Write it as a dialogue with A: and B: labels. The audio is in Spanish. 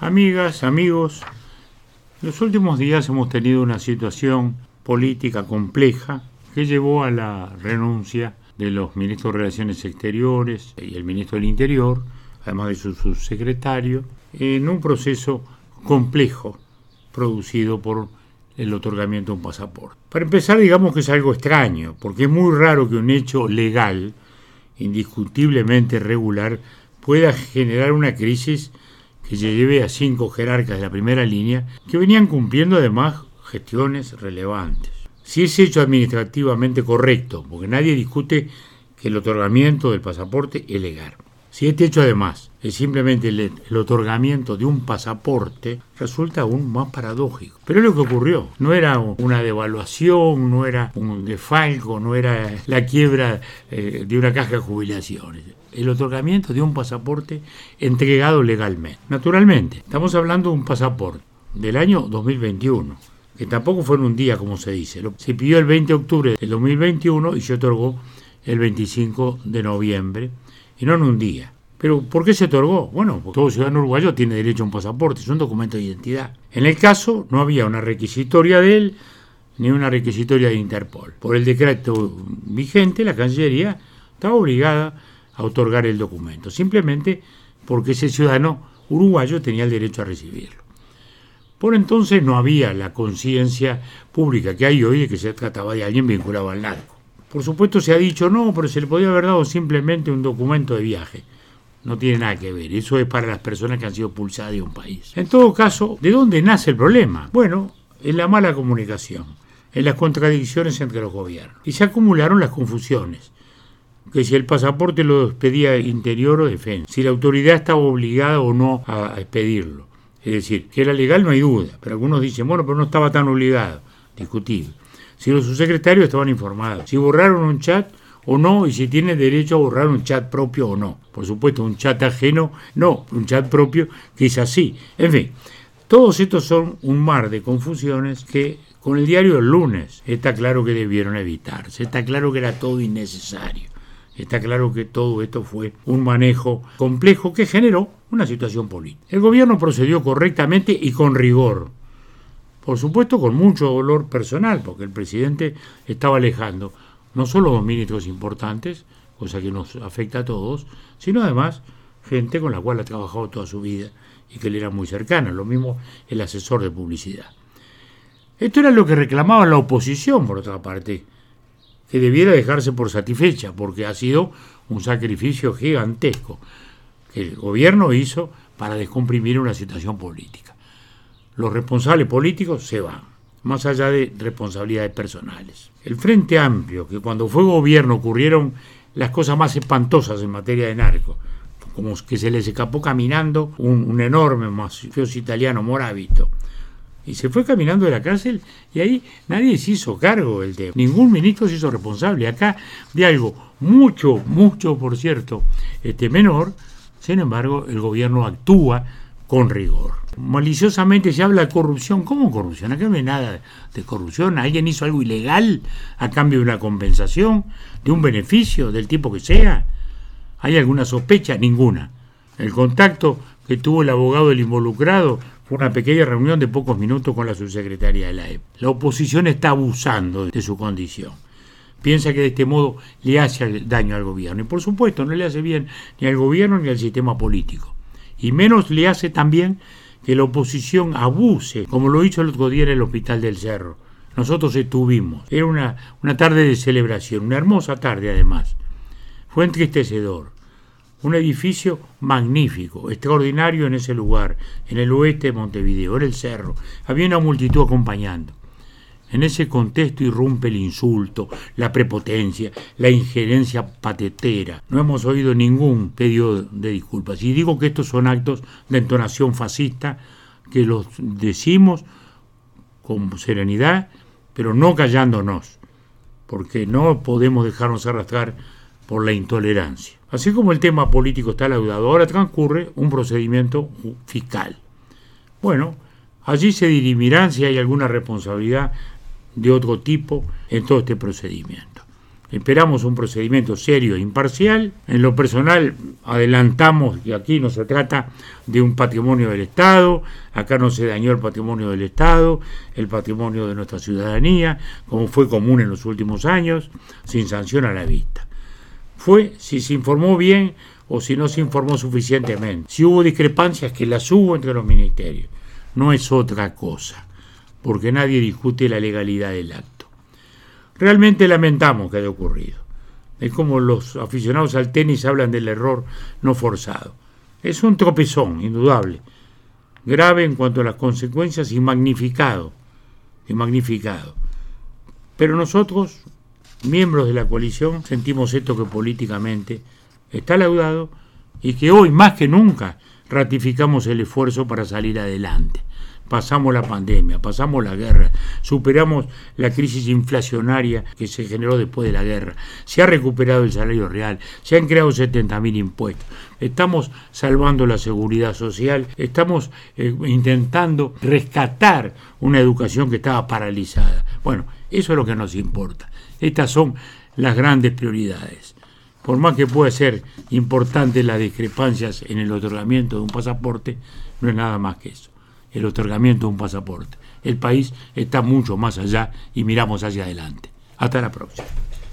A: Amigas, amigos, los últimos días hemos tenido una situación política compleja que llevó a la renuncia de los ministros de Relaciones Exteriores y el ministro del Interior, además de su subsecretario, en un proceso complejo producido por el otorgamiento de un pasaporte. Para empezar, digamos que es algo extraño, porque es muy raro que un hecho legal, indiscutiblemente regular, pueda generar una crisis que lleve a cinco jerarcas de la primera línea que venían cumpliendo además gestiones relevantes. Si es hecho administrativamente correcto, porque nadie discute que el otorgamiento del pasaporte es legal. Si este hecho además es simplemente el, otorgamiento de un pasaporte, resulta aún más paradójico. Pero es lo que ocurrió. No era una devaluación, no era un defalco, no era la quiebra eh, de una caja de jubilaciones. El otorgamiento de un pasaporte entregado legalmente. Naturalmente, estamos hablando de un pasaporte del año 2021 que tampoco fue en un día, como se dice. Se pidió el 20 de octubre del 2021 y se otorgó el 25 de noviembre y no en un día. Pero ¿por qué se otorgó? Bueno, porque todo ciudadano uruguayo tiene derecho a un pasaporte, es un documento de identidad. En el caso no había una requisitoria de él ni una requisitoria de Interpol. Por el decreto vigente, la Cancillería estaba obligada a otorgar el documento, simplemente porque ese ciudadano uruguayo tenía el derecho a recibirlo. Por entonces no había la conciencia pública que hay hoy de que se trataba de alguien vinculado al narco. Por supuesto se ha dicho no, pero se le podía haber dado simplemente un documento de viaje. No tiene nada que ver, eso es para las personas que han sido pulsadas de un país. En todo caso, ¿de dónde nace el problema? Bueno, en la mala comunicación, en las contradicciones entre los gobiernos. Y se acumularon las confusiones que si el pasaporte lo expedía interior o defensa, si la autoridad estaba obligada o no a expedirlo. Es decir, que era legal no hay duda, pero algunos dicen, bueno, pero no estaba tan obligado. Discutible si los subsecretarios estaban informados, si borraron un chat o no, y si tienen derecho a borrar un chat propio o no. Por supuesto, un chat ajeno, no, un chat propio que es así. En fin, todos estos son un mar de confusiones que con el diario del lunes está claro que debieron evitarse, está claro que era todo innecesario. Está claro que todo esto fue un manejo complejo que generó una situación política. El gobierno procedió correctamente y con rigor por supuesto con mucho dolor personal, porque el presidente estaba alejando no solo dos ministros importantes, cosa que nos afecta a todos, sino además gente con la cual ha trabajado toda su vida y que le era muy cercana, lo mismo el asesor de publicidad. Esto era lo que reclamaba la oposición, por otra parte, que debiera dejarse por satisfecha, porque ha sido un sacrificio gigantesco que el gobierno hizo para descomprimir una situación política los responsables políticos se van, más allá de responsabilidades personales. El Frente Amplio, que cuando fue gobierno ocurrieron las cosas más espantosas en materia de narco, como que se les escapó caminando un, enorme mafioso italiano, Moravito, y se fue caminando de la cárcel y ahí nadie se hizo cargo del tema. Ningún ministro se hizo responsable. Acá de algo mucho, mucho, por cierto, este menor, sin embargo, el gobierno actúa con rigor. Maliciosamente se habla de corrupción. ¿Cómo corrupción? Acá no hay nada de corrupción. ¿Alguien hizo algo ilegal a cambio de una compensación, de un beneficio, del tipo que sea? ¿Hay alguna sospecha? Ninguna. El contacto que tuvo el abogado del involucrado fue una pequeña reunión de pocos minutos con la subsecretaria de la EP. La oposición está abusando de su condición. Piensa que de este modo le hace daño al gobierno. Y por supuesto no le hace bien ni al gobierno ni al sistema político y menos le hace también que la oposición abuse, como lo hizo el otro día en el Hospital del Cerro. Nosotros estuvimos. Era una, una tarde de celebración, una hermosa tarde además. Fue entristecedor. Un edificio magnífico, extraordinario en ese lugar, en el oeste de Montevideo, en el cerro. Había una multitud acompañando. En ese contexto irrumpe el insulto, la prepotencia, la injerencia patetera. No hemos oído ningún pedido de disculpas. Y digo que estos son actos de entonación fascista, que los decimos con serenidad, pero no callándonos, porque no podemos dejarnos arrastrar por la intolerancia. Así como el tema político está laudado, ahora transcurre un procedimiento fiscal. Bueno, allí se dirimirán si hay alguna responsabilidad de otro tipo en todo este procedimiento. Esperamos un procedimiento serio e imparcial. En lo personal, adelantamos que aquí no se trata de un patrimonio del Estado, acá no se dañó el patrimonio del Estado, el patrimonio de nuestra ciudadanía, como fue común en los últimos años, sin sanción a la vista. Fue si se informó bien o si no se informó suficientemente. Si hubo discrepancias, que las hubo entre los ministerios. No es otra cosa, porque nadie discute la legalidad del acto. Realmente lamentamos que haya ocurrido. Es como los aficionados al tenis hablan del error no forzado. Es un tropezón, indudable. Grave en cuanto a las consecuencias y magnificado. Y magnificado. Pero nosotros, miembros de la coalición, sentimos esto que políticamente está laudado y que hoy más que nunca ratificamos el esfuerzo para salir adelante pasamos la pandemia, pasamos la guerra, superamos la crisis inflacionaria que se generó después de la guerra, se ha recuperado el salario real, se han creado 70.000 impuestos, estamos salvando la seguridad social, estamos eh, intentando rescatar una educación que estaba paralizada. Bueno, eso es lo que nos importa. Estas son las grandes prioridades. Por más que pueda ser importante las discrepancias en el otorgamiento de un pasaporte, no es nada más que eso el otorgamiento de un pasaporte. El país está mucho más allá y miramos hacia adelante. Hasta la próxima.